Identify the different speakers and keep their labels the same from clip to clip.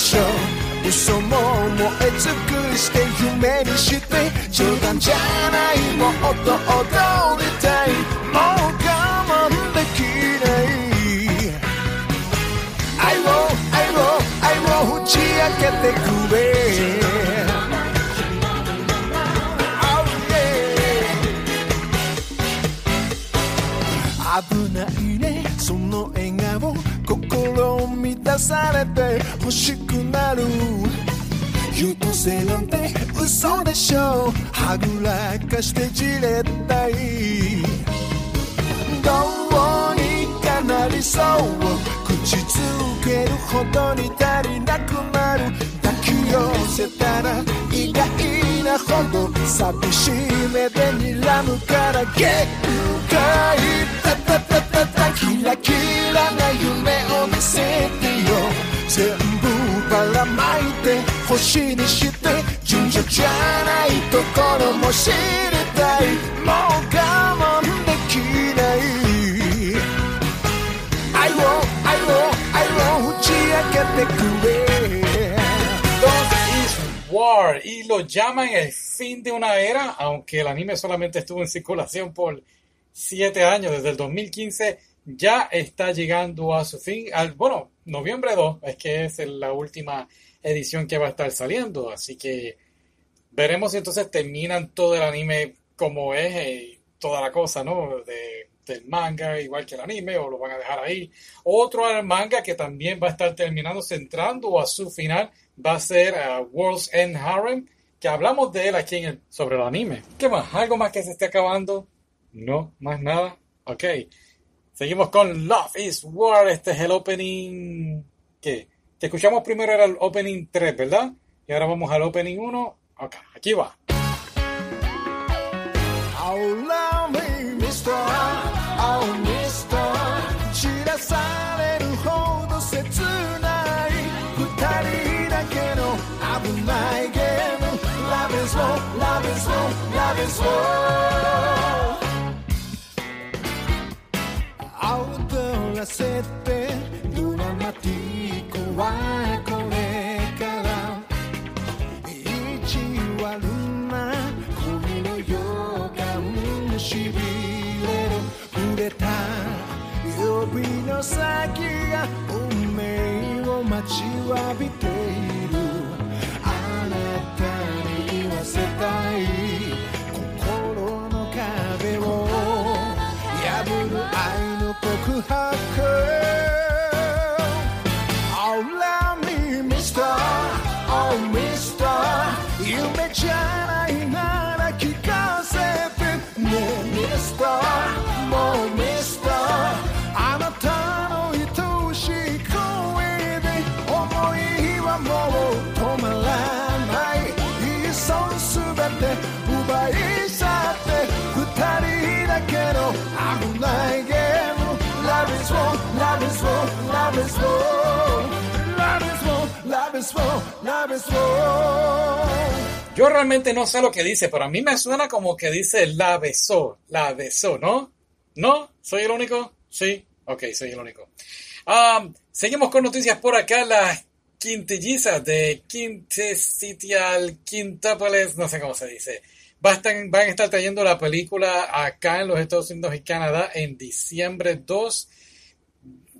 Speaker 1: しょう。嘘も燃え尽くして夢にして冗談じゃないもっと踊心満たされて欲しくなる。優等生なんて嘘でしょ。はぐらかしてじれったい。どうにかなりそう。口づけるほどに足りなくなる。抱き寄せたら意外なほど寂しい目で睨むから。限界。タタタタタキラキラな夢を見せて。全部ばらまいて星にして順序じゃないところも知りたいもう我慢できない愛を愛を愛を打ち明けてくれ
Speaker 2: Love is War y lo llaman el fin de una era, aunque el anime solamente estuvo en circulación por 7 años, desde el 2015 ya está llegando a su fin. Al, bueno, noviembre 2 es que es la última edición que va a estar saliendo, así que veremos si entonces terminan todo el anime como es eh, toda la cosa, ¿no? De, del manga, igual que el anime, o lo van a dejar ahí. Otro manga que también va a estar terminando, centrando a su final, va a ser uh, World's End Harem, que hablamos de él aquí en el, sobre el anime. ¿Qué más? ¿Algo más que se esté acabando? No, más nada. Ok. Seguimos con Love is War. Este es el opening. ¿Qué? Que escuchamos primero era el opening 3, ¿verdad? Y ahora vamos al opening 1. Ok, aquí va.
Speaker 1: Love. Oh, mister. 知らせてドラマティックはこれから。意地悪な恋の予感しびれる。触れた。指の先が運命を待ちわびて 愛の告 Love is war
Speaker 2: Yo realmente no sé lo que dice, pero a mí me suena como que dice la besó, la besó, ¿no? ¿No? ¿Soy el único? Sí. Ok, soy el único. Seguimos con noticias por acá. Las quintillizas de Quintessitial Quintuplets, no sé cómo se dice. Van a estar trayendo la película acá en los Estados Unidos y Canadá en diciembre 2.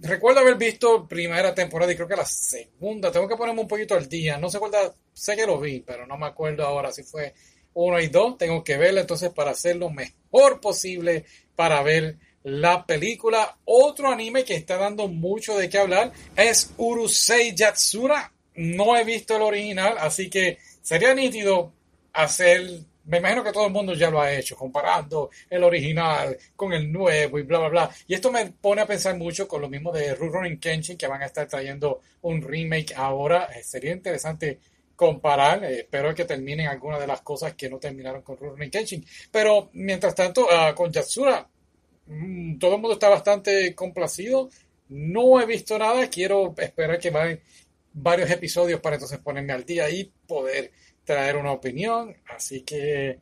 Speaker 2: Recuerdo haber visto primera temporada y creo que la segunda. Tengo que ponerme un poquito al día. No se acuerda, sé que lo vi, pero no me acuerdo ahora si fue uno y dos. Tengo que verla entonces para hacer lo mejor posible para ver la película. Otro anime que está dando mucho de qué hablar es Urusei Yatsura. No he visto el original, así que sería nítido hacer. Me imagino que todo el mundo ya lo ha hecho, comparando el original con el nuevo y bla, bla, bla. Y esto me pone a pensar mucho con lo mismo de Rurouni Kenshin, que van a estar trayendo un remake ahora. Eh, sería interesante comparar. eh, espero que terminen algunas de las cosas que no terminaron con Rurouni Kenshin. Pero mientras tanto, ah, con Yatsura, mm, todo el mundo está bastante complacido. No he visto nada. Quiero esperar que vayan varios episodios para entonces ponerme al día y poder traer una opinión. Así que,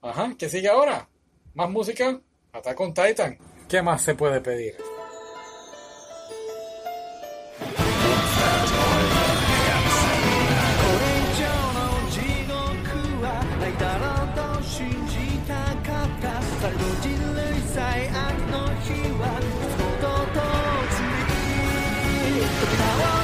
Speaker 2: ajá, ¿qué sigue ahora? ¿Más música? Hasta con Titan. ¿Qué más se puede pedir?
Speaker 3: Power!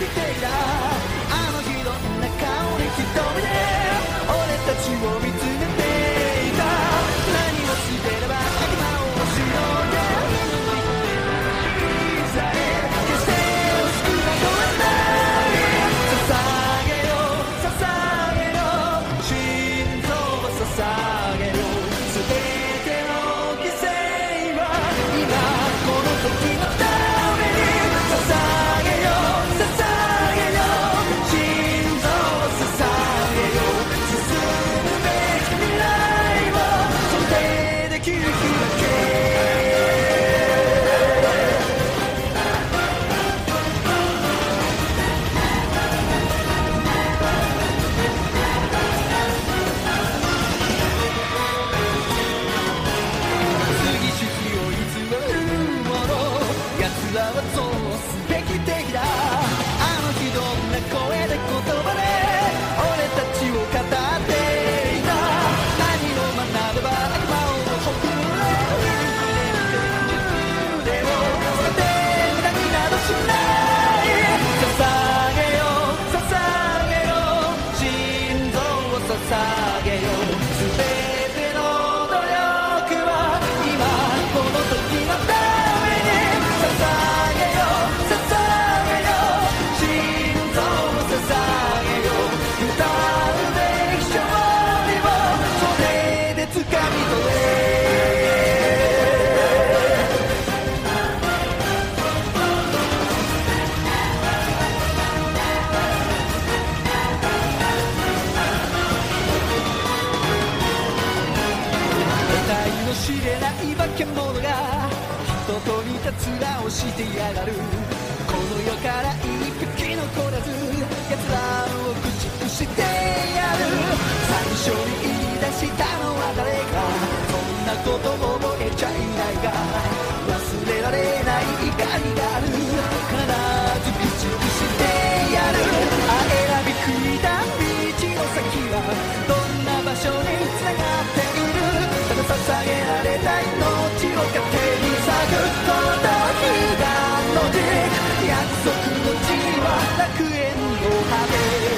Speaker 3: vida. してやがる。この世から一匹残らず奴らを駆逐してやる。最初に言い出したのは誰？楽園を食べ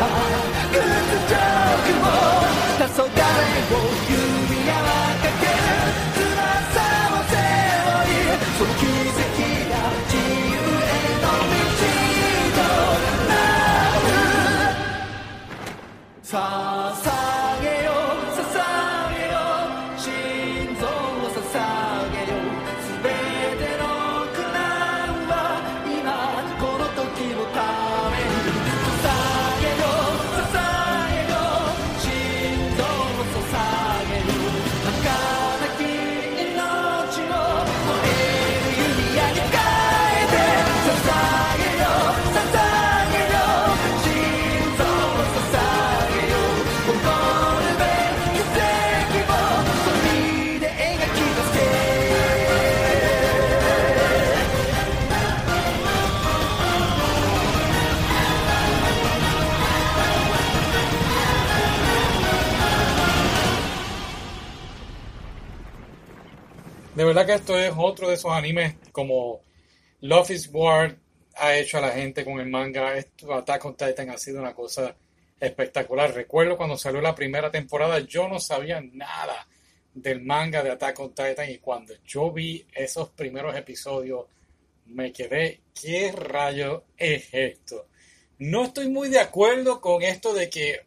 Speaker 3: たグッズジョークも黄昏を指輪はかける翼を背負いその奇跡や自由への道となるさあ
Speaker 2: verdad que esto es otro de esos animes como Love is War ha hecho a la gente con el manga. Esto, Attack on Titan ha sido una cosa espectacular. Recuerdo cuando salió la primera temporada, yo no sabía nada del manga de Attack on Titan y cuando yo vi esos primeros episodios me quedé, ¿qué rayo es esto? No estoy muy de acuerdo con esto de que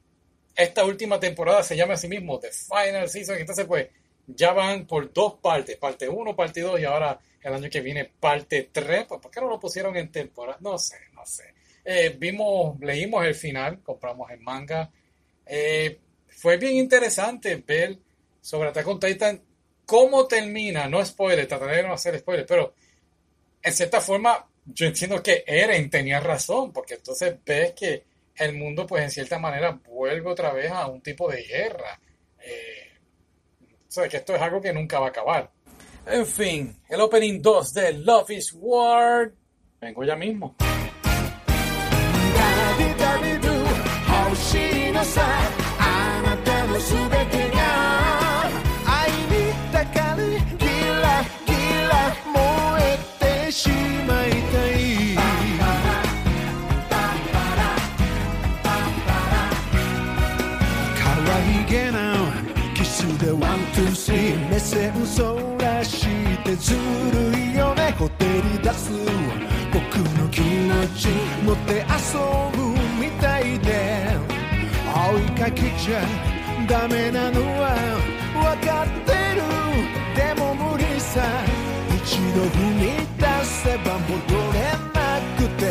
Speaker 2: esta última temporada se llame a sí mismo The Final Season, entonces pues ya van por dos partes, parte 1, parte 2 y ahora el año que viene parte 3, pues ¿por qué no lo pusieron en temporada? No sé, no sé. Eh, vimos, leímos el final, compramos el manga. Eh, fue bien interesante ver sobre Attack on Titan cómo termina, no spoiler, trataré de no hacer spoiler, pero en cierta forma yo entiendo que Eren tenía razón, porque entonces ves que el mundo pues en cierta manera vuelve otra vez a un tipo de guerra. Eh, sea, que esto es algo que nunca va a acabar. En fin, el opening 2 de Love is War. Vengo ya mismo.
Speaker 1: いかけちゃダメなのは分かってるでも無理さ一度踏み出せば戻れなくて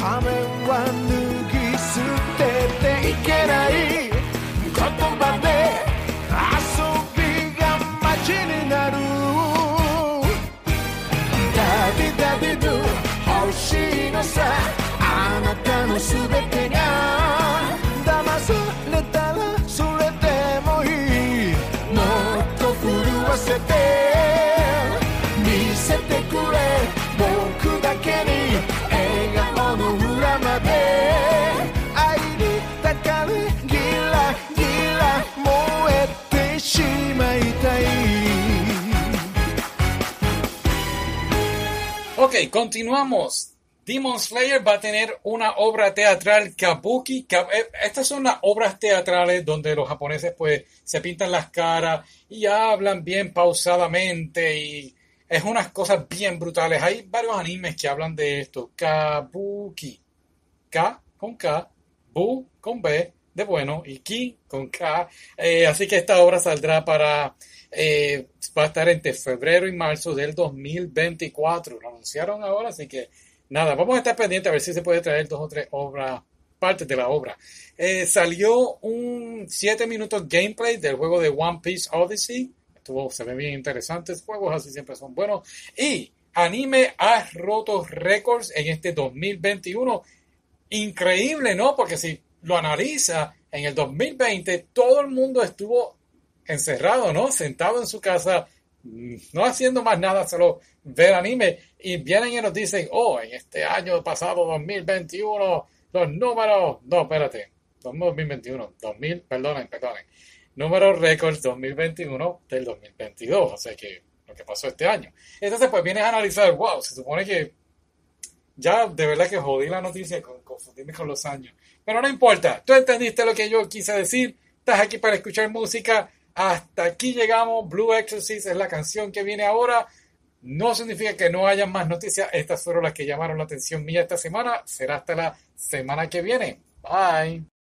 Speaker 1: 仮面は脱ぎ捨てていけない言葉で遊びが街になるダビダビドゥ欲しいのさあなたの全て。
Speaker 2: Continuamos. Demon Slayer va a tener una obra teatral Kabuki. Ka- eh, Estas son las obras teatrales donde los japoneses pues se pintan las caras y hablan bien pausadamente y es unas cosas bien brutales. Hay varios animes que hablan de esto. Kabuki. K con K, Bu con B de bueno y Ki con K. Eh, así que esta obra saldrá para eh, va a estar entre febrero y marzo del 2024. Lo anunciaron ahora, así que nada, vamos a estar pendientes a ver si se puede traer dos o tres obras, partes de la obra. Eh, salió un 7 minutos gameplay del juego de One Piece Odyssey. Estuvo, se ve bien interesante. Juegos así siempre son buenos. Y anime ha roto récords en este 2021. Increíble, ¿no? Porque si lo analiza, en el 2020 todo el mundo estuvo encerrado, ¿no? Sentado en su casa, no haciendo más nada, solo ver anime. Y vienen y nos dicen, oh, en este año pasado, 2021, los números, no, espérate, no 2021, 2000, perdonen, perdonen, números récords 2021 del 2022, o sea que lo que pasó este año. Entonces, pues vienes a analizar, wow, se supone que ya de verdad que jodí la noticia con confundirme con los años. Pero no importa, tú entendiste lo que yo quise decir, estás aquí para escuchar música. Hasta aquí llegamos. Blue Exorcist es la canción que viene ahora. No significa que no haya más noticias. Estas fueron las que llamaron la atención mía esta semana. Será hasta la semana que viene. Bye.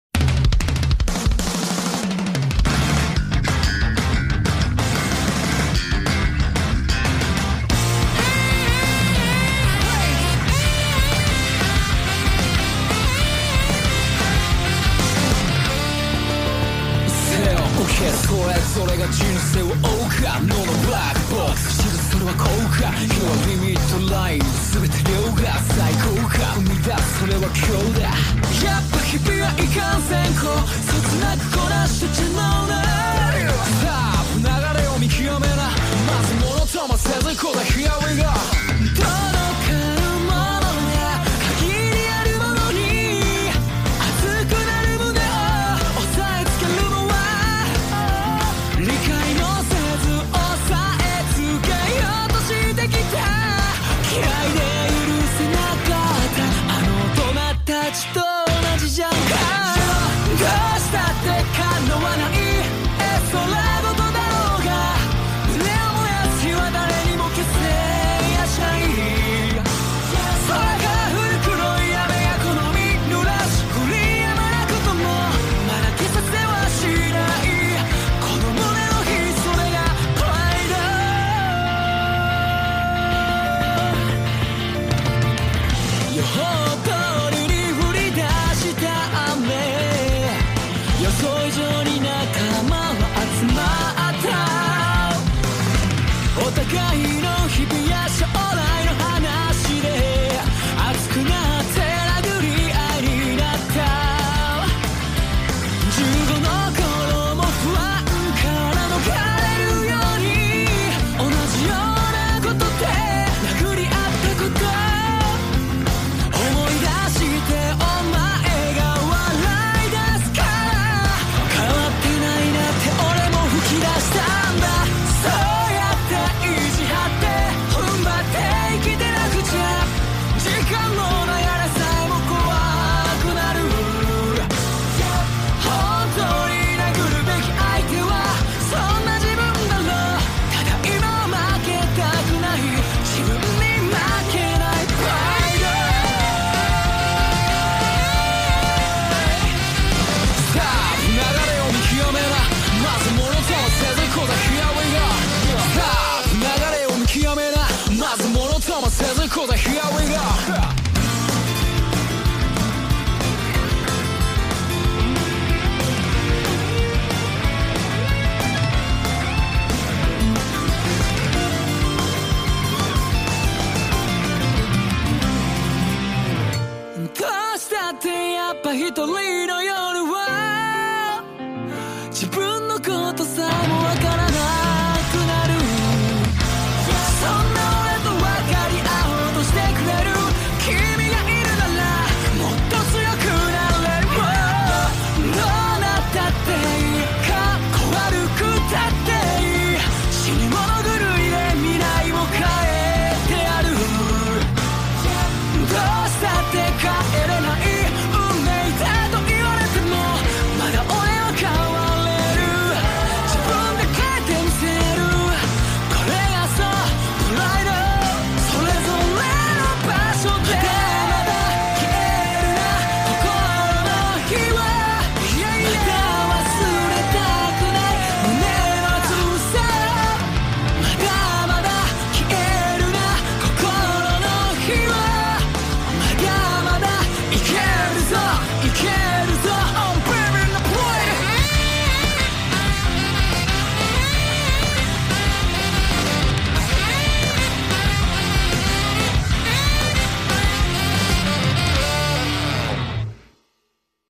Speaker 4: minutos